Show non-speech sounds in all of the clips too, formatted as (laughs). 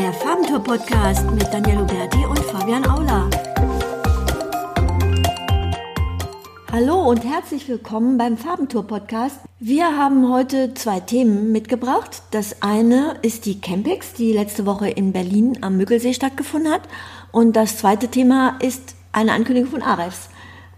der Farbentour-Podcast mit Daniel Berti und Fabian Aula. Hallo und herzlich willkommen beim Farbentour-Podcast. Wir haben heute zwei Themen mitgebracht. Das eine ist die Campix, die letzte Woche in Berlin am Müggelsee stattgefunden hat. Und das zweite Thema ist eine Ankündigung von Arefs.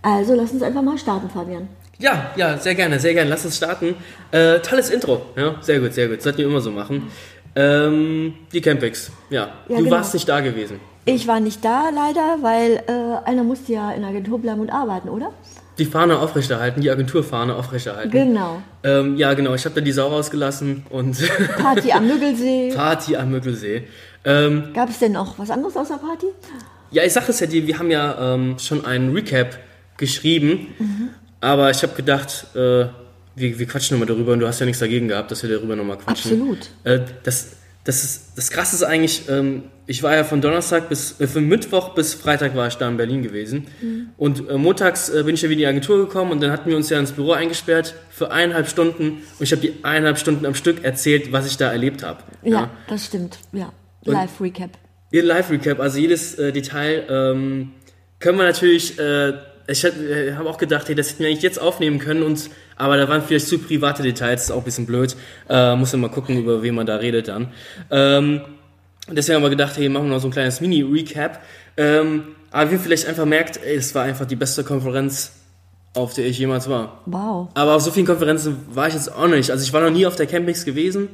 Also lass uns einfach mal starten, Fabian. Ja, ja, sehr gerne, sehr gerne. Lass uns starten. Äh, tolles Intro. Ja, sehr gut, sehr gut. Sollten wir immer so machen. Ähm, die Campix. Ja, Ja, du genau. warst nicht da gewesen. Ich war nicht da leider, weil äh, einer musste ja in der Agentur bleiben und arbeiten, oder? Die Fahne aufrechterhalten, die Agenturfahne aufrechterhalten. Genau. Ähm, ja, genau. Ich habe da die Sau rausgelassen und (laughs) Party am Müggelsee. Party am Müggelsee. Ähm, Gab es denn noch was anderes außer Party? ja, ich sag es ja dir, wir haben ja ähm, schon einen Recap geschrieben, Mhm. aber ich habe gedacht, äh, wir, wir quatschen nochmal darüber und du hast ja nichts dagegen gehabt, dass wir darüber nochmal quatschen. Absolut. Äh, das, das, ist, das Krasse ist eigentlich, ähm, ich war ja von Donnerstag bis, äh, von Mittwoch bis Freitag war ich da in Berlin gewesen. Und äh, montags äh, bin ich ja wieder in die Agentur gekommen und dann hatten wir uns ja ins Büro eingesperrt für eineinhalb Stunden und ich habe die eineinhalb Stunden am Stück erzählt, was ich da erlebt habe. Ja, das stimmt. Ja. Live-Recap. Ihr Live-Recap, also jedes äh, Detail, ähm, können wir natürlich, äh, ich äh, habe auch gedacht, hey, das hätten wir eigentlich jetzt aufnehmen können, und, aber da waren vielleicht zu private Details, das ist auch ein bisschen blöd. Äh, muss man mal gucken, über wen man da redet dann. Ähm, deswegen haben wir gedacht, hey, machen wir noch so ein kleines Mini-Recap. Ähm, aber wie ihr vielleicht einfach merkt, ey, es war einfach die beste Konferenz, auf der ich jemals war. Wow. Aber auf so vielen Konferenzen war ich jetzt auch nicht. Also ich war noch nie auf der Campix gewesen,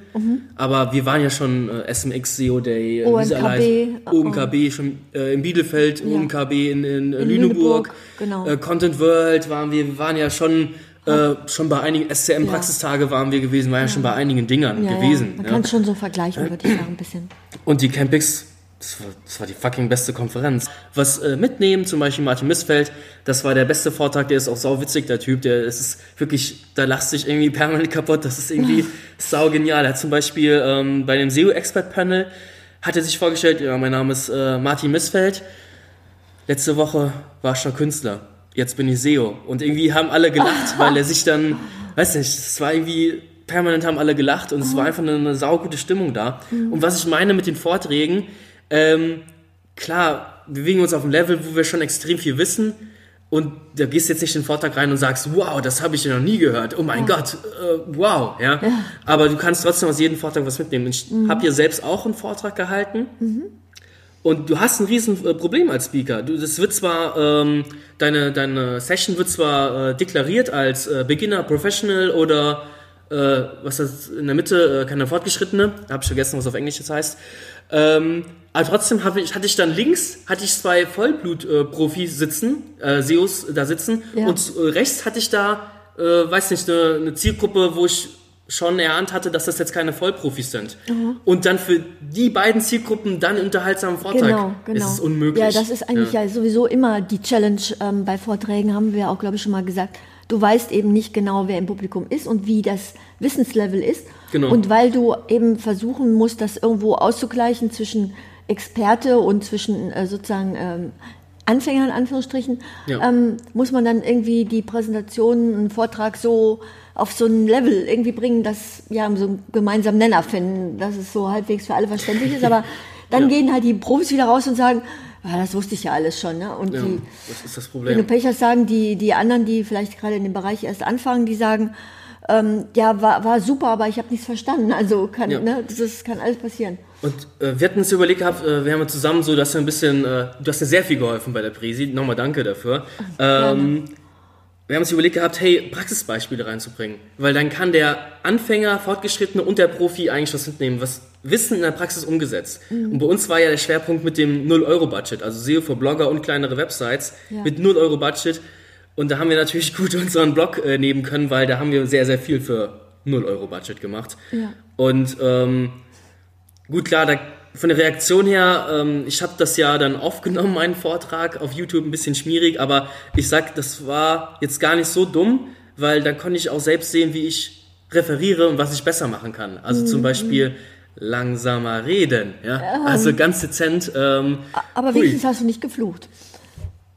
aber wir waren ja schon äh, SMX, SEO Day, OMKB, heißen. OMKB, schon äh, in Bielefeld, OMKB in, in, äh, Lüneburg, Lüneburg, genau. äh, Content World waren wir, wir waren ja schon, äh, schon bei einigen SCM-Praxistage waren wir gewesen, waren ja, schon bei einigen Dingern gewesen. Man kann es schon so vergleichen, würde ich sagen, ein bisschen. Und die Campix, das war, das war die fucking beste Konferenz. Was äh, mitnehmen, zum Beispiel Martin Missfeld, das war der beste Vortrag, der ist auch sauwitzig, der Typ, der es ist wirklich, da lacht sich irgendwie (laughs) permanent kaputt, das ist irgendwie sau genial. Er hat zum Beispiel ähm, bei dem SEO-Expert-Panel, hat er sich vorgestellt, ja, mein Name ist äh, Martin Missfeld, letzte Woche war ich schon Künstler, jetzt bin ich SEO. Und irgendwie haben alle gelacht, weil er sich dann, weiß nicht, es war irgendwie, permanent haben alle gelacht und es war einfach eine, eine saugute Stimmung da. Und was ich meine mit den Vorträgen, ähm, klar, wir bewegen uns auf einem Level, wo wir schon extrem viel wissen. Und da gehst jetzt nicht in den Vortrag rein und sagst, wow, das habe ich ja noch nie gehört. Oh mein Gott, äh, wow, ja? Aber du kannst trotzdem aus jedem Vortrag was mitnehmen. Ich habe ja selbst auch einen Vortrag gehalten. Und du hast ein riesen äh, Problem als Speaker. Du, das wird zwar, ähm, deine, deine Session wird zwar äh, deklariert als äh, Beginner, Professional oder äh, was das in der Mitte, äh, keine Fortgeschrittene. Hab ich vergessen, was auf Englisch das heißt. Ähm, aber trotzdem ich, hatte ich dann links hatte ich zwei Vollblut-Profis sitzen, äh, SEOs da sitzen Ja. und äh, rechts hatte ich da, äh, weiß nicht, eine, eine Zielgruppe, wo ich schon erahnt hatte, dass das jetzt keine Vollprofis sind. Und dann für die beiden Zielgruppen dann unterhaltsamen Vortrag. Genau, genau. Es ist unmöglich. Ja, das ist eigentlich ja, sowieso immer die Challenge ähm, bei Vorträgen, haben wir auch, glaube ich, schon mal gesagt. Du weißt eben nicht genau, wer im Publikum ist und wie das Wissenslevel ist. Genau. Und weil du eben versuchen musst, das irgendwo auszugleichen zwischen Experte und zwischen äh, sozusagen ähm, Anfänger in Anführungsstrichen, Ja. ähm, muss man dann irgendwie die Präsentation, einen Vortrag so auf so ein Level irgendwie bringen, dass ja so einen gemeinsamen Nenner finden, dass es so halbwegs für alle verständlich ist. Aber (laughs) dann gehen halt die Profis wieder raus und sagen, ah, das wusste ich ja alles schon. Ne? Und Ja, die, das ist das wenn du Problem. Pech hast, sagen die, die anderen, die vielleicht gerade in dem Bereich erst anfangen, die sagen, ähm, ja, war, war super, aber ich habe nichts verstanden. Also kann, Ja. ne, das, das kann alles passieren. Und äh, wir hatten uns überlegt gehabt, äh, wir haben zusammen so, dass wir ein bisschen, äh, du hast mir sehr viel geholfen bei der Präsi, nochmal danke dafür. Ähm, wir haben uns überlegt gehabt, hey, Praxisbeispiele reinzubringen. Weil dann kann der Anfänger, Fortgeschrittene und der Profi eigentlich was mitnehmen, was Wissen in der Praxis umgesetzt. Und bei uns war ja der Schwerpunkt mit dem 0-Euro-Budget, also SEO für Blogger und kleinere Websites Ja. mit 0-Euro-Budget. Und da haben wir natürlich (laughs) gut unseren Blog äh, nehmen können, weil da haben wir sehr, sehr viel für 0-Euro-Budget gemacht. Ja. Und ähm, Gut, klar, da, von der Reaktion her, ähm, ich habe das ja dann aufgenommen, meinen Vortrag auf YouTube, ein bisschen schmierig, aber ich sag, das war jetzt gar nicht so dumm, weil da konnte ich auch selbst sehen, wie ich referiere und was ich besser machen kann. Also zum Beispiel langsamer reden, ja, also ganz dezent. Ähm, Aber hui. wenigstens hast du nicht geflucht.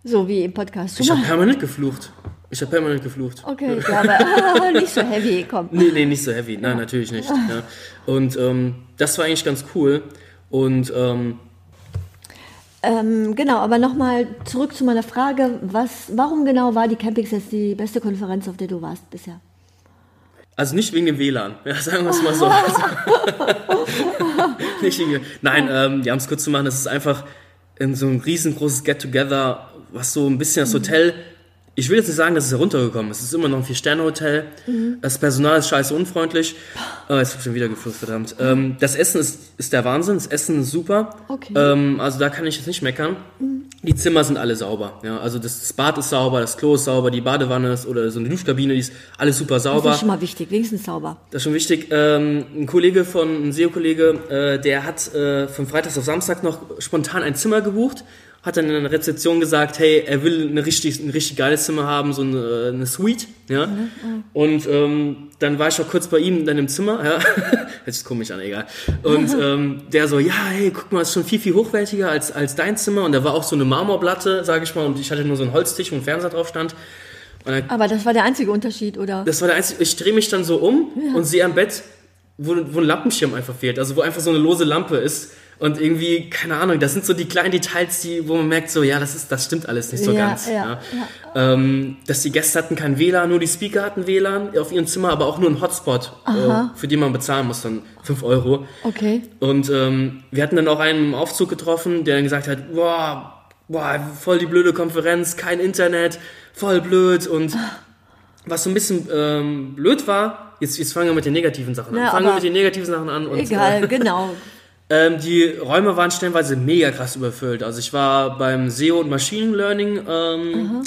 So wie im Podcast. Ich habe permanent geflucht. Ich habe permanent geflucht. Okay, ja, aber (laughs) (laughs) nicht so heavy, komm. Nee, nee, nicht so heavy. Nein, natürlich nicht. Ja. Und ähm, das war eigentlich ganz cool. Und ähm, Ähm, genau, aber nochmal zurück zu meiner Frage, was, warum genau war die Campix jetzt die beste Konferenz, auf der du warst bisher? Also nicht wegen dem WLAN, ja, sagen wir es mal so. (laughs) Nicht wegen, nein, ähm, ja, um es kurz zu machen, das ist einfach in so ein riesengroßes Get-Together, was so ein bisschen das Hotel, ich will jetzt nicht sagen, dass es heruntergekommen ist, es ist immer noch ein Vier-Sterne-Hotel, das Personal ist scheiße unfreundlich, oh, jetzt hab ich schon wieder geflucht, verdammt. Ähm, das Essen ist, ist der Wahnsinn, das Essen ist super, Okay. ähm, also da kann ich jetzt nicht meckern. Die Zimmer sind alle sauber, ja, also das, das Bad ist sauber, das Klo ist sauber, die Badewanne ist oder so eine Duschkabine, die ist alles super Das sauber. ist schon mal wichtig, wenigstens sauber. Das ist schon wichtig. Ähm, ein Kollege von, ein SEO-Kollege, äh, der hat äh, von Freitags auf Samstag noch spontan ein Zimmer gebucht, hat dann in der Rezeption gesagt, hey, er will eine richtig, ein richtig geiles Zimmer haben, so eine, eine Suite, ja. Und ähm, dann war ich auch kurz bei ihm dann im Zimmer, ja. (laughs) Hört sich komisch an, egal. Und ähm, der so, ja, hey, guck mal, ist schon viel, viel hochwertiger als, als dein Zimmer. Und da war auch so eine Marmorplatte, sage ich mal, und ich hatte nur so einen Holztisch, wo ein Fernseher drauf stand. Und dann Aber das war der einzige Unterschied, oder? das war der einzige. Ich drehe mich dann so um und sehe am Bett, wo, wo ein Lampenschirm einfach fehlt. Also wo einfach so eine lose Lampe ist. Und irgendwie, keine Ahnung, das sind so die kleinen Details, die, wo man merkt, so, ja, das ist, das stimmt alles nicht so Ja, ganz. ja, Ähm, dass die Gäste hatten kein WLAN, nur die Speaker hatten WLAN auf ihrem Zimmer, aber auch nur ein Hotspot, äh, für den man bezahlen muss, dann 5 Euro. Okay. Und ähm, wir hatten dann auch einen im Aufzug getroffen, der dann gesagt hat, boah, boah, voll die blöde Konferenz, kein Internet, voll blöd. Und was so ein bisschen ähm, blöd war, jetzt, jetzt fangen wir mit den negativen Sachen an. Ja, fangen wir mit den negativen Sachen an. Und, Egal, Äh, (laughs) genau. Ähm, die Räume waren stellenweise mega krass überfüllt. Also ich war beim SEO und Machine Learning ähm,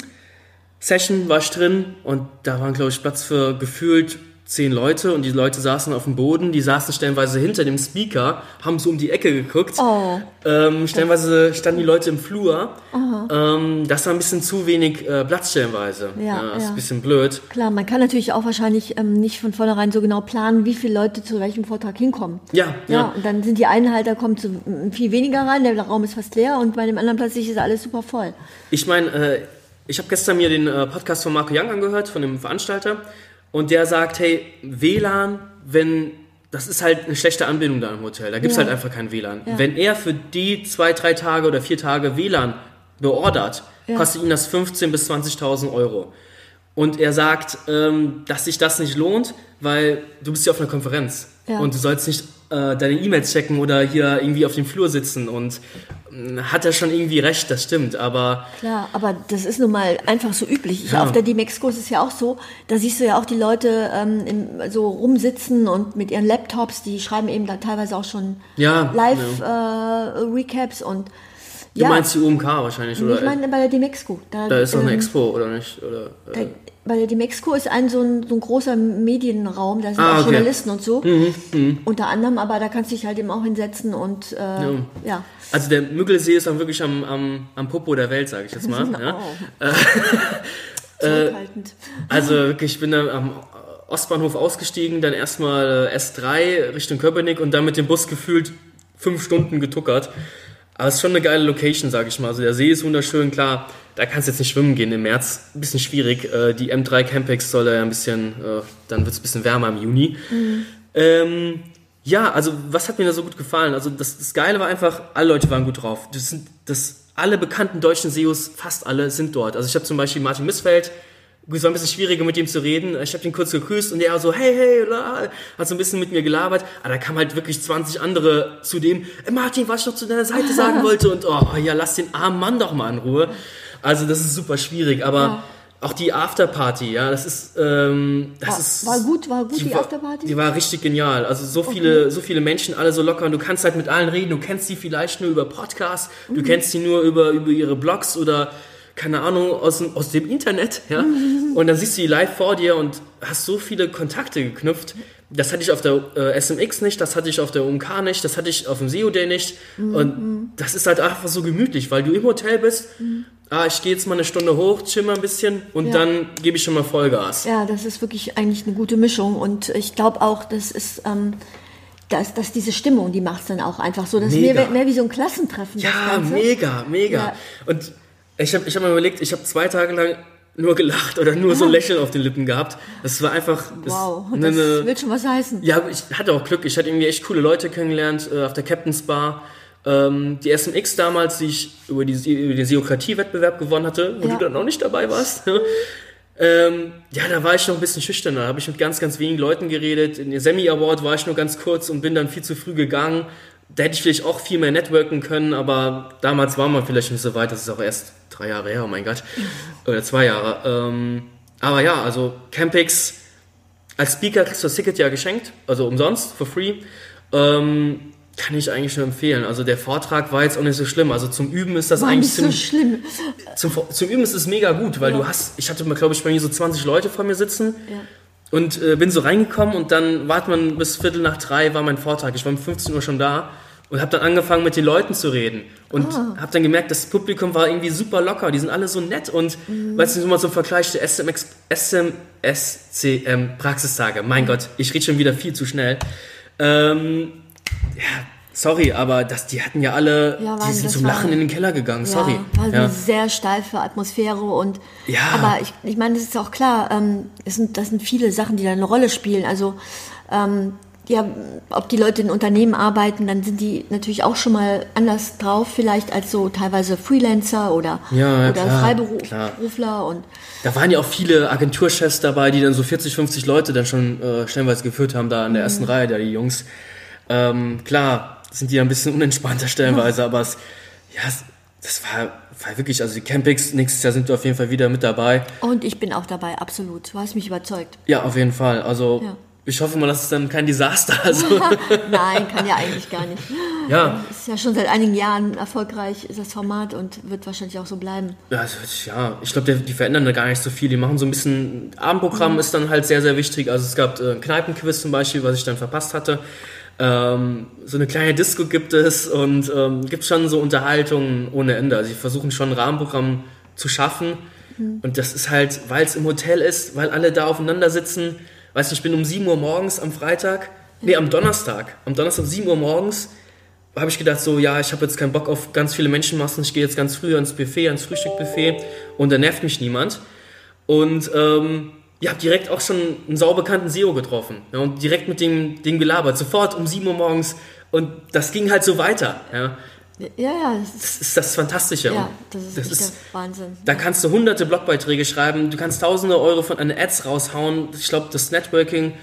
Session war ich drin und da waren glaube ich Platz für gefühlt zehn Leute und die Leute saßen auf dem Boden, die saßen stellenweise hinter dem Speaker, haben so um die Ecke geguckt. Oh. Ähm, stellenweise standen die Leute im Flur. Ähm, das war ein bisschen zu wenig äh, Platz stellenweise. Ja, das ist ja. ein bisschen blöd. Klar, man kann natürlich auch wahrscheinlich ähm, nicht von vornherein so genau planen, wie viele Leute zu welchem Vortrag hinkommen. Ja, Ja, ja. und dann sind die einen halt, da kommt so mm, viel weniger rein, der Raum ist fast leer und bei dem anderen plötzlich ist alles super voll. Ich meine, äh, ich habe gestern mir den äh, Podcast von Marco Young angehört, von dem Veranstalter, und der sagt, hey, WLAN, wenn das ist halt eine schlechte Anbindung da im Hotel. Da gibt's Ja. halt einfach kein WLAN. Ja. Wenn er für die zwei, drei Tage oder vier Tage WLAN beordert, Ja. kostet ihn das 15.000 bis 20.000 Euro. Und er sagt, ähm, dass sich das nicht lohnt, weil du bist ja auf einer Konferenz und du sollst nicht äh, deine E-Mails checken oder hier irgendwie auf dem Flur sitzen. Und mh, hat er schon irgendwie recht, das stimmt. Aber Klar, aber das ist nun mal einfach so üblich. Ich, Ja. Auf der D-Mexico ist es ja auch so, da siehst du ja auch die Leute ähm, im, so rumsitzen und mit ihren Laptops, die schreiben eben da teilweise auch schon Ja, Live-Recaps und Du ja, meinst die UMK wahrscheinlich, oder? ich meine bei der D-Mexico. da ist doch eine Expo, oder nicht? Oder, Da, äh, bei der D-Mexico ist ein so, ein so ein großer Medienraum, da sind Ah, auch okay. Mhm, Journalisten und so. Unter anderem, aber da kannst du dich halt eben auch hinsetzen und äh, ja. also der Müggelsee ist auch wirklich am, am, am Popo der Welt, sage ich jetzt mal. (laughs) ja. Oh. (laughs) Zurückhaltend. Also wirklich, ich bin da am Ostbahnhof ausgestiegen, dann erstmal äh, S3 Richtung Köpenick und dann mit dem Bus gefühlt fünf Stunden getuckert. Aber es ist schon eine geile Location, sage ich mal. Also der See ist wunderschön, klar. Da kannst du jetzt nicht schwimmen gehen im März. Ein bisschen schwierig. Äh, Die M3 Campex soll da ja ein bisschen, äh, dann wird es ein bisschen wärmer im Juni. Ähm, ja, also was hat mir da so gut gefallen? Also das, das Geile war einfach, alle Leute waren gut drauf. Das sind das, alle bekannten deutschen SEOs, fast alle, sind dort. Also ich habe zum Beispiel Martin Missfeld, es war ein bisschen schwieriger mit ihm zu reden. Ich habe ihn kurz gegrüßt und er so, hey, hey, la, hat so ein bisschen mit mir gelabert. Aber da kamen halt wirklich 20 andere zu dem, "Ey, Martin, was ich noch zu deiner Seite (laughs) sagen wollte und oh ja, lass den armen Mann doch mal in Ruhe. Also das ist super schwierig, aber Ja. auch die Afterparty, ja, das ist, ähm, das War- ist war gut, war gut, die war, Afterparty? Die war richtig genial. Also so viele, so viele Menschen, alle so locker und du kannst halt mit allen reden. Du kennst die vielleicht nur über Podcasts, du kennst die nur über, über ihre Blogs oder keine Ahnung, aus, dem- aus dem Internet, ja. (laughs) Und dann siehst du die live vor dir und hast so viele Kontakte geknüpft. Das hatte ich auf der äh, SMX nicht, das hatte ich auf der UMK nicht, das hatte ich auf dem SEO Day nicht. Und das ist halt einfach so gemütlich, weil du im Hotel bist. Ah, ich gehe jetzt mal eine Stunde hoch, chill mal ein bisschen und Ja. dann gebe ich schon mal Vollgas. Ja, das ist wirklich eigentlich eine gute Mischung und ich glaube auch, das ist, ähm, dass, dass diese Stimmung, die macht es dann auch einfach so, dass Mega. mehr, mehr wie so ein Klassentreffen Ja, das mega, mega. Ja. Und ich habe ich hab mir überlegt, ich habe zwei Tage lang nur gelacht oder nur so ein Lächeln auf den Lippen gehabt. Das war einfach. Wow, das, das eine, will schon was heißen. ja, ich hatte auch Glück. Ich hatte irgendwie echt coole Leute kennengelernt äh, auf der Captain's Bar. Ähm, die SMX damals, die ich über, die, über den Seokratie-Wettbewerb gewonnen hatte, wo Ja. du dann auch nicht dabei warst. ähm, ja, da war ich noch ein bisschen schüchterner. Da habe ich mit ganz, ganz wenigen Leuten geredet. In der Semi-Award war ich nur ganz kurz und bin dann viel zu früh gegangen. Da hätte ich vielleicht auch viel mehr networken können, aber damals war man vielleicht nicht so weit. Das ist auch erst drei Jahre her, oh mein Gott. (laughs) Oder zwei Jahre. Ähm, aber ja, also Campix als Speaker kriegst du das Ticket ja geschenkt, also umsonst, for free. Ähm, kann ich eigentlich nur empfehlen. Also der Vortrag war jetzt auch nicht so schlimm. Also zum Üben ist das War eigentlich nicht so ziemlich, schlimm. zum, zum Üben ist es mega gut, weil du hast, ich hatte mal, glaube ich, bei mir so 20 Leute vor mir sitzen Ja. Und äh, bin so reingekommen und dann wart man bis Viertel nach drei war mein Vortrag. Ich war um 15 Uhr schon da und habe dann angefangen mit den Leuten zu reden und Ah. habe dann gemerkt, das Publikum war irgendwie super locker. Die sind alle so nett und Mhm. weißt du, nur mal so ein Vergleich der SMX, SMSCM Praxistage. Mein Gott, ich rede schon wieder viel zu schnell. Ähm, ja, sorry, aber das, die hatten ja alle, Ja, die sind zum Lachen in den Keller gegangen. Sorry. Ja, war Ja. eine sehr steife Atmosphäre und Ja. aber ich, ich meine, das ist auch klar, ähm, es sind, das sind viele Sachen, die da eine Rolle spielen. Also ähm, ja, ob die Leute in Unternehmen arbeiten, dann sind die natürlich auch schon mal anders drauf, vielleicht als so teilweise Freelancer oder, Ja, oder Freiberufler und Da waren ja auch viele Agenturchefs dabei, die dann so 40, 50 Leute dann schon äh, stellenweise geführt haben, da in der ersten Reihe, da die Jungs. Ähm, klar, sind die ja ein bisschen unentspannter stellenweise, aber es, ja, es, das war, war wirklich, also die Campings, nächstes Jahr sind wir auf jeden Fall wieder mit dabei. und ich bin auch dabei, absolut. Du hast mich überzeugt. Ja, auf jeden Fall. Also Ja. ich hoffe mal, dass es dann kein Desaster. Also, (laughs) Nein, kann ja eigentlich gar nicht. ja, Ist ja schon seit einigen Jahren erfolgreich, ist das Format und wird wahrscheinlich auch so bleiben. Ja, also, ja, ich glaube, die verändern da gar nicht so viel. Die machen so ein bisschen, Abendprogramm ist dann halt sehr, sehr wichtig. Also es gab äh, ein Kneipenquiz zum Beispiel, was ich dann verpasst hatte. Ähm, so eine kleine Disco gibt es und ähm, gibt schon so Unterhaltungen ohne Ende. Also sie versuchen schon ein Rahmenprogramm zu schaffen. Und das ist halt, weil es im Hotel ist, weil alle da aufeinander sitzen. Weißt du, ich bin um 7 Uhr morgens am Freitag, nee, am Donnerstag, am Donnerstag um 7 Uhr morgens habe ich gedacht, so, ja, ich habe jetzt keinen Bock auf ganz viele Menschenmassen, ich gehe jetzt ganz früh ans Buffet, ans Frühstückbuffet und da nervt mich niemand. Und ähm, ihr habt direkt auch schon einen saubekannten SEO getroffen ja, und direkt mit dem, dem gelabert, sofort um 7 Uhr morgens und das ging halt so weiter. Ja. Ja, ja, das ist, Das ist das Fantastische. ja, das ist, das ist der Wahnsinn. da kannst du hunderte Blogbeiträge schreiben, du kannst tausende Euro von an Ads raushauen. Ich glaube, das Networking,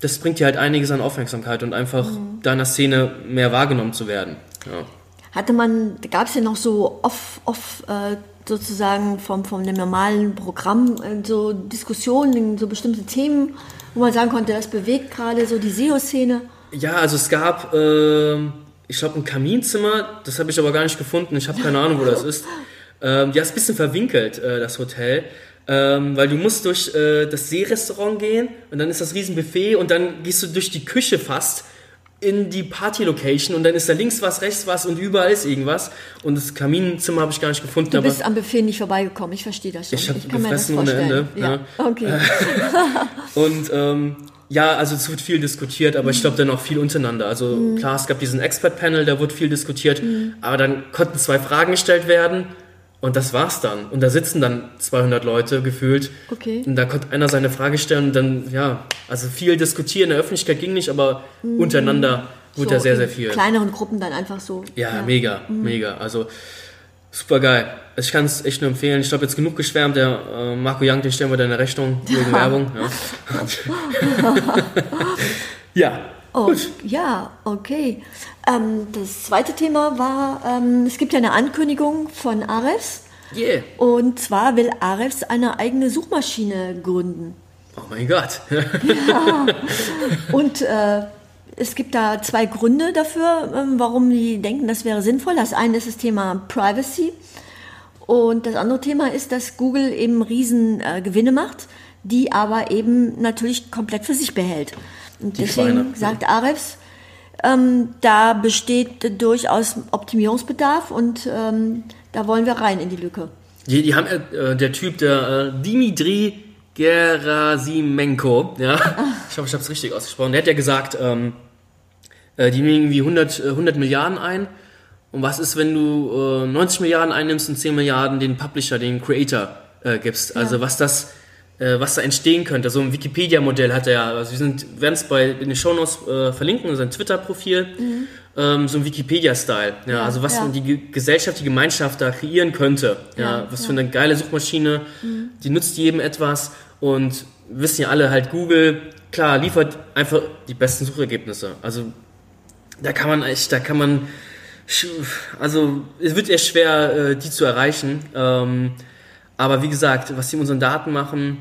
das bringt dir halt einiges an Aufmerksamkeit und einfach Mhm. deiner Szene mehr wahrgenommen zu werden. Ja. Hatte man, gab es ja noch so off, off äh, sozusagen vom, vom dem normalen Programm äh, so Diskussionen so bestimmte Themen, wo man sagen konnte, das bewegt gerade so die SEO-Szene. Ja, also es gab, ähm, ich glaube, ein Kaminzimmer, das habe ich aber gar nicht gefunden. Ich habe keine Ahnung, wo das ist. (laughs) Ähm, ja, ist ein bisschen verwinkelt, äh, das Hotel. Ähm, weil du musst durch äh, das Seerestaurant gehen und dann ist das Riesenbuffet und dann gehst du durch die Küche fast in die Party-Location und dann ist da links was, rechts was und überall ist irgendwas. Und das Kaminzimmer habe ich gar nicht gefunden. Du bist am Buffet nicht vorbeigekommen, ich verstehe das schon. Ich hab kann mir das gefressen ohne. Ende, Ja. ja. Okay. (laughs) Und ähm, ja, also es wird viel diskutiert, aber ich glaube dann auch viel untereinander. Also klar, es gab diesen Expert-Panel, da wurde viel diskutiert, aber dann konnten zwei Fragen gestellt werden und das war's dann. Und da sitzen dann 200 Leute gefühlt. Okay. Und da konnte einer seine Frage stellen und dann, ja, also viel diskutieren. In der Öffentlichkeit ging nicht, aber untereinander wurde So da sehr, in sehr viel. kleineren Gruppen dann einfach so. Ja, mega, mega. Also super geil. Also ich kann es echt nur empfehlen. Ich glaube, jetzt genug geschwärmt. Der äh, Marco Young, den stellen wir deine Rechnung wegen (laughs) Werbung. Ja. (laughs) (laughs) ja. Oh, Gut. ja, okay. Ähm, das zweite Thema war, ähm, es gibt ja eine Ankündigung von Ares. Yeah. Und zwar will Ares eine eigene Suchmaschine gründen. Oh mein Gott. Und äh, es gibt da zwei Gründe dafür, ähm, warum die denken, das wäre sinnvoll. Das eine ist das Thema Privacy. Und das andere Thema ist, dass Google eben riesen äh, Gewinne macht, die aber eben natürlich komplett für sich behält. Und deswegen ja. sagt Ares, ähm, da besteht durchaus Optimierungsbedarf und ähm, da wollen wir rein in die Lücke. Die, die haben, äh, der Typ, der äh, Dimitri Gerasimenko, ja, ich hoffe, ich habe es richtig ausgesprochen, der hat ja gesagt, ähm, äh, die nehmen irgendwie 100, äh, 100 Milliarden ein. Und was ist, wenn du äh, 90 Milliarden einnimmst und 10 Milliarden den Publisher, den Creator äh, äh, gibst. Also was das, äh, was da entstehen könnte. So ein Wikipedia-Modell hat er ja. Also wir sind, werden es bei in den Shownotes äh, verlinken, sein Twitter-Profil. Ähm, so ein Wikipedia-Style. Ja, Ja, also was ja. die Ge- Gesellschaft, die Gemeinschaft da kreieren könnte. Ja, Ja, was für eine geile Suchmaschine. Die nutzt jedem etwas und wissen ja alle halt Google, klar, liefert einfach die besten Suchergebnisse. Also da kann man echt, da kann man, also es wird eher schwer, äh, die zu erreichen. Aber wie gesagt, was die mit unseren Daten machen,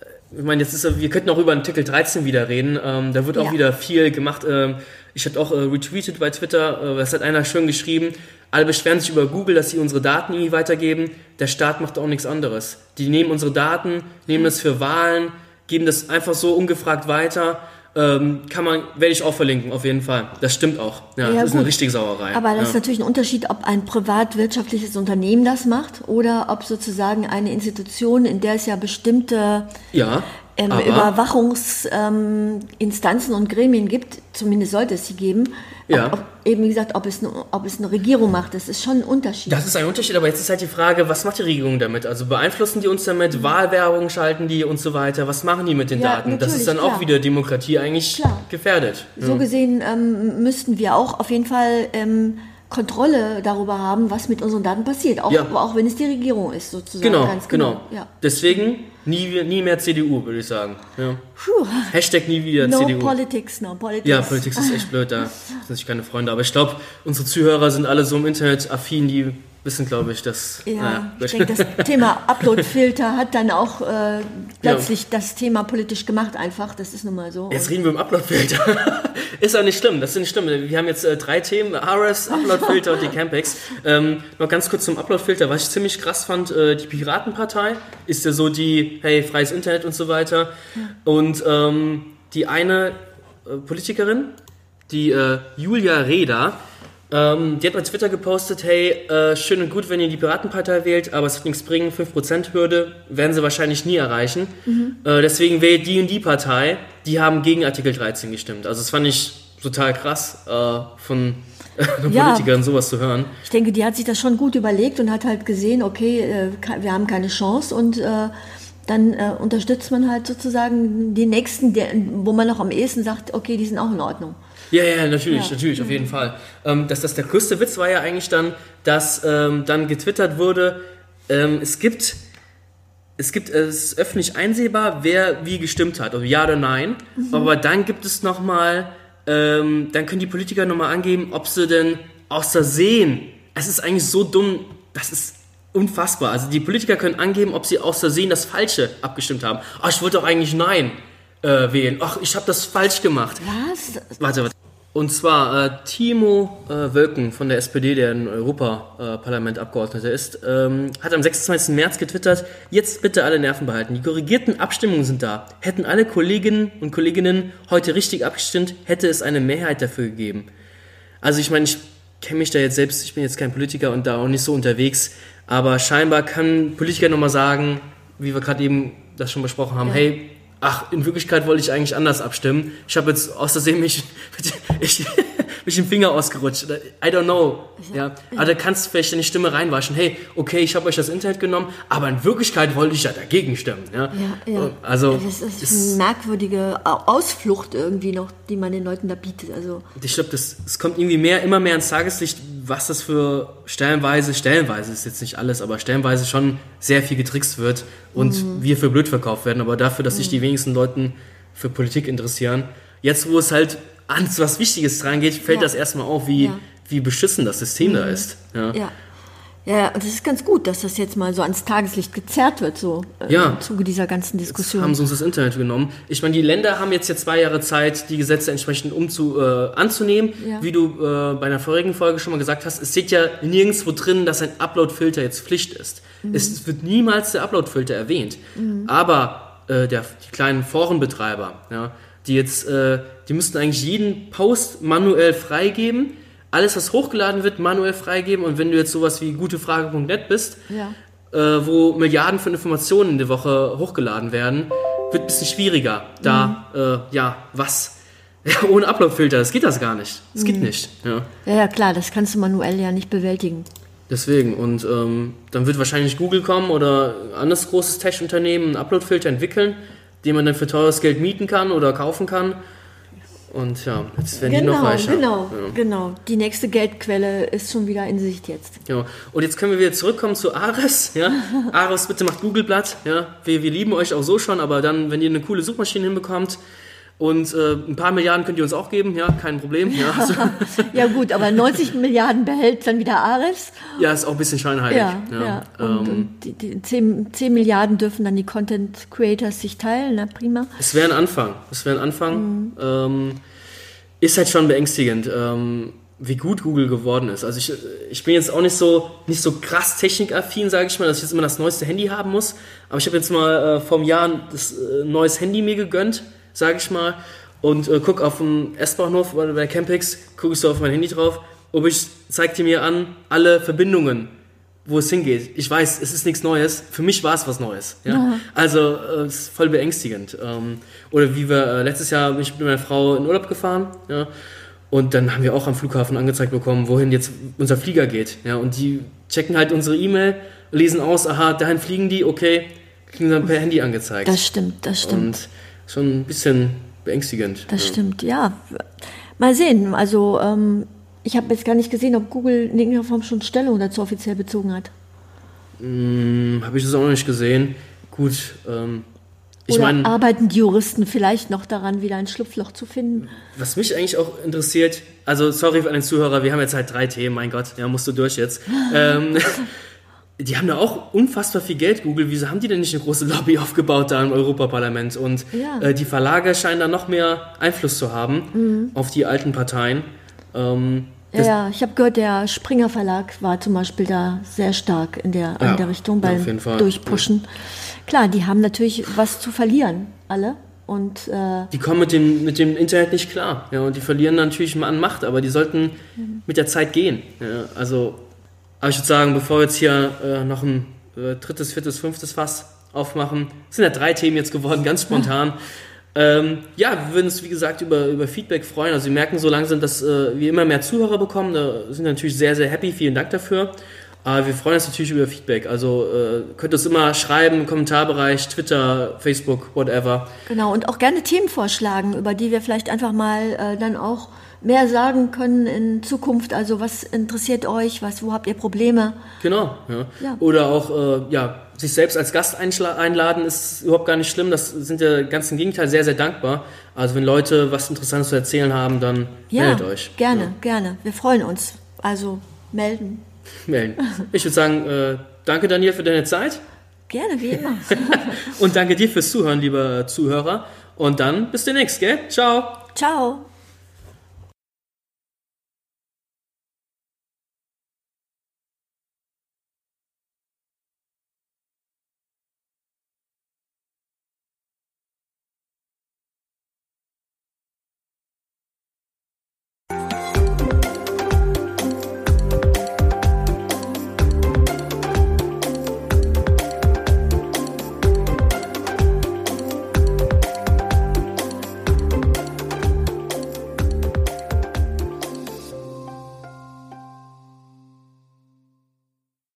äh, ich meine, jetzt ist, wir könnten auch über Artikel 13 wieder reden. Ähm, da wird auch Ja. wieder viel gemacht. Ähm, ich hatte auch äh, retweetet bei Twitter, äh, das hat einer schön geschrieben. Alle beschweren sich über Google, dass sie unsere Daten irgendwie weitergeben. Der Staat macht auch nichts anderes. Die nehmen unsere Daten, nehmen das für Wahlen, geben das einfach so ungefragt weiter. Ähm, kann man, werde ich auch verlinken, auf jeden Fall. Das stimmt auch. Ja, Ja, das ist eine richtige Sauerei. Aber das ist ja. natürlich ein Unterschied, ob ein privatwirtschaftliches Unternehmen das macht oder ob sozusagen eine Institution, in der es ja bestimmte ja, ähm, Überwachungsinstanzen ähm, und Gremien gibt, zumindest sollte es sie geben. Ja. Ob, ob, eben wie gesagt, ob es, eine, ob es eine Regierung macht, das ist schon ein Unterschied. Das ist ein Unterschied, aber jetzt ist halt die Frage, was macht die Regierung damit? Also beeinflussen die uns damit, Wahlwerbung schalten die und so weiter? Was machen die mit den Mhm. Ja, Daten? Das ist dann auch klar. wieder Demokratie eigentlich Klar. gefährdet. So gesehen ähm, müssten wir auch auf jeden Fall ähm, Kontrolle darüber haben, was mit unseren Daten passiert, auch, Ja. auch wenn es die Regierung ist, sozusagen. Genau, Ganz genau. Ja. Deswegen nie, nie mehr CDU, würde ich sagen. Ja. Hashtag nie wieder No CDU. politics, no politics. Ja, Politik ist echt blöd, da sind sich keine Freunde. Aber ich glaube, unsere Zuhörer sind alle so im Internet affin, die wissen, glaube ich, dass. Ja, naja, ich denke, das Thema Uploadfilter hat dann auch äh, plötzlich das Thema politisch gemacht einfach. Das ist nun mal so. Jetzt reden wir im Uploadfilter. (laughs) ist auch nicht schlimm, das ist nicht schlimm. Wir haben jetzt äh, drei Themen, RS, Uploadfilter und die Campex. Ähm, noch ganz kurz zum Uploadfilter, was ich ziemlich krass fand, äh, die Piratenpartei ist ja so die, hey, freies Internet und so weiter. Und ähm, die eine äh, Politikerin, die äh, Julia Reda, ähm, die hat bei Twitter gepostet, hey, äh, schön und gut, wenn ihr die Piratenpartei wählt, aber es wird nichts bringen, 5%-Hürde werden sie wahrscheinlich nie erreichen. Äh, deswegen wählt die und die Partei, die haben gegen Artikel 13 gestimmt. Also das fand ich total krass, äh, von (laughs) Ja. Politikerin sowas zu hören. Ich denke, die hat sich das schon gut überlegt und hat halt gesehen, okay, äh, wir haben keine Chance und äh, dann äh, unterstützt man halt sozusagen die Nächsten, der, wo man noch am ehesten sagt, okay, die sind auch in Ordnung. Ja, ja, natürlich, Ja. natürlich, auf jeden Fall. Ähm, dass das der größte Witz war ja eigentlich dann, dass ähm, dann getwittert wurde, ähm, es gibt, es gibt, es ist öffentlich einsehbar, wer wie gestimmt hat, also ja oder nein. Aber dann gibt es nochmal, ähm, dann können die Politiker nochmal angeben, ob sie denn aus Versehen, es ist eigentlich so dumm, das ist unfassbar. Also die Politiker können angeben, ob sie aus Versehen das Falsche abgestimmt haben. Ach, ich wollte doch eigentlich Nein äh, wählen. Ach, ich habe das falsch gemacht. Was? Warte, warte. Und zwar äh, Timo äh, Wölken von der SPD, der im Europaparlament Abgeordneter ist, ähm, hat am 26. März getwittert, jetzt bitte alle Nerven behalten. Die korrigierten Abstimmungen sind da. Hätten alle Kolleginnen und Kolleginnen heute richtig abgestimmt, hätte es eine Mehrheit dafür gegeben. Also ich meine, ich kenne mich da jetzt selbst, ich bin jetzt kein Politiker und da auch nicht so unterwegs, aber scheinbar kann Politiker nochmal sagen, wie wir gerade eben das schon besprochen haben, hey, ach, in Wirklichkeit wollte ich eigentlich anders abstimmen. Ich habe jetzt aus Versehen mich, (laughs) ich, mich den Finger ausgerutscht. Oder I don't know. Ja. Aber da kannst du vielleicht in die Stimme reinwaschen. Hey, okay, ich habe euch das Internet genommen, aber in Wirklichkeit wollte ich ja dagegen stimmen. Ja. Ja, ja. Also, Das ist es- eine merkwürdige Au- Ausflucht irgendwie noch, die man den Leuten da bietet. Also Ich glaube, das, es kommt irgendwie mehr, immer mehr ins Tageslicht, was das für stellenweise, stellenweise ist jetzt nicht alles, aber stellenweise schon sehr viel getrickst wird und wir für blöd verkauft werden. Aber dafür, dass sich die wenigsten Leuten für Politik interessieren, jetzt wo es halt ans was Wichtiges dran geht, fällt Ja. das erstmal auf, wie, Ja. wie beschissen das System da ist. Ja. ja. Ja, und das ist ganz gut, dass das jetzt mal so ans Tageslicht gezerrt wird, so äh, Ja. im Zuge dieser ganzen Jetzt Diskussion. haben sie uns das Internet genommen. Ich meine, die Länder haben jetzt ja zwei Jahre Zeit, die Gesetze entsprechend umzu, äh, anzunehmen. Ja. Wie du äh, bei einer vorigen Folge schon mal gesagt hast, es steht ja nirgendwo drin, dass ein Upload-Filter jetzt Pflicht ist. Mhm. Es wird niemals der Upload-Filter erwähnt. Aber äh, der, die kleinen Forenbetreiber, ja, die jetzt, äh, die müssten eigentlich jeden Post manuell freigeben. Alles, was hochgeladen wird, manuell freigeben. Und wenn du jetzt sowas wie gutefrage.net bist, Ja. äh, wo Milliarden von Informationen in der Woche hochgeladen werden, wird ein bisschen schwieriger. Da, äh, ja, was? (laughs) Ja, ohne Uploadfilter, das geht das gar nicht. Das geht nicht. Ja. ja, ja, klar, das kannst du manuell ja nicht bewältigen. Deswegen, und ähm, dann wird wahrscheinlich Google kommen oder ein anderes großes Tech-Unternehmen einen Upload-Filter entwickeln, den man dann für teures Geld mieten kann oder kaufen kann. Und ja, jetzt werden genau, die noch reicher. Genau, ja. genau. Die nächste Geldquelle ist schon wieder in Sicht jetzt. Genau. Und jetzt können wir wieder zurückkommen zu Ares. Ja? (laughs) Ares, bitte macht Google Blatt. Ja? Wir, wir lieben euch auch so schon, aber dann, wenn ihr eine coole Suchmaschine hinbekommt, und äh, ein paar Milliarden könnt ihr uns auch geben, ja, kein Problem. Ja, also, (laughs) ja gut, aber 90 Milliarden behält dann wieder Ares. ja ist auch ein bisschen scheinheilig. Ja, ja. Und, Ähm, und die, die 10, 10 Milliarden dürfen dann die Content Creators sich teilen, na prima. Es wäre ein Anfang. Es wäre ein Anfang. Ähm, ist halt schon beängstigend, ähm, wie gut Google geworden ist. Also ich, ich bin jetzt auch nicht so nicht so krass technikaffin, sage ich mal, dass ich jetzt immer das neueste Handy haben muss. Aber ich habe jetzt mal äh, vor einem Jahr das äh, neues Handy mir gegönnt, sage ich mal, und äh, guck auf dem S-Bahnhof bei der Campix, gucke ich so auf mein Handy drauf, ob ich zeigt die mir an alle Verbindungen wo es hingeht. Ich weiß, es ist nichts Neues. Für mich war es was Neues. Ja? Also äh, es ist voll beängstigend. Ähm, oder wie wir äh, letztes Jahr bin ich mit meiner Frau in Urlaub gefahren. Ja? Und dann haben wir auch am Flughafen angezeigt bekommen, wohin jetzt unser Flieger geht. Ja? Und die checken halt unsere E-Mail, lesen aus, aha, dahin fliegen die, okay, kriegen dann per Handy angezeigt. Das stimmt, das stimmt. Und schon ein bisschen beängstigend. Das ja. stimmt, ja. Mal sehen. Also ähm, ich habe jetzt gar nicht gesehen, ob Google in irgendeiner Form schon Stellung dazu offiziell bezogen hat. Hm, Habe ich das auch noch nicht gesehen. Gut, ähm, ich Oder meine, arbeiten die Juristen vielleicht noch daran, wieder ein Schlupfloch zu finden? Was mich eigentlich auch interessiert, also sorry an den Zuhörer, wir haben jetzt halt drei Themen, mein Gott, ja, musst du durch jetzt. (laughs) ähm, die haben da auch unfassbar viel Geld, Google. Wieso haben die denn nicht eine große Lobby aufgebaut da im Europaparlament? Und Ja. äh, die Verlage scheinen da noch mehr Einfluss zu haben auf die alten Parteien. Ähm, Ja, ja, ich habe gehört, der Springer Verlag war zum Beispiel da sehr stark in der, Ja, in der Richtung ja, beim. Durchpushen. Klar, die haben natürlich was zu verlieren, alle. Und äh, die kommen mit dem, mit dem Internet nicht klar. Ja, und die verlieren natürlich mal an Macht, aber die sollten mit der Zeit gehen. Ja, also, aber ich würde sagen, bevor wir jetzt hier äh, noch ein äh, drittes, viertes, fünftes Fass aufmachen, sind ja drei Themen jetzt geworden, ganz spontan. (laughs) Ähm, ja, wir würden uns, wie gesagt, über, über Feedback freuen. Also wir merken so langsam, dass äh, wir immer mehr Zuhörer bekommen. Da sind wir natürlich sehr, sehr happy. Vielen Dank dafür. Aber wir freuen uns natürlich über Feedback. Also äh, könnt uns immer schreiben Kommentarbereich, Twitter, Facebook, whatever. genau, und auch gerne Themen vorschlagen, über die wir vielleicht einfach mal äh, dann auch mehr sagen können in Zukunft. Also was interessiert euch, was, wo habt ihr Probleme? Genau, ja. Ja. Oder auch, äh, ja, sich selbst als Gast einladen ist überhaupt gar nicht schlimm. Das sind ja ganz im Gegenteil sehr, sehr dankbar. Also wenn Leute was Interessantes zu erzählen haben, dann Ja, meldet euch. gerne, Ja, gerne. Wir freuen uns. Also melden. (laughs) melden. Ich würde sagen, äh, danke Daniel für deine Zeit Gerne, wie immer. (laughs) und danke dir fürs Zuhören, lieber Zuhörer. Und dann bis demnächst, gell? Ciao. Ciao.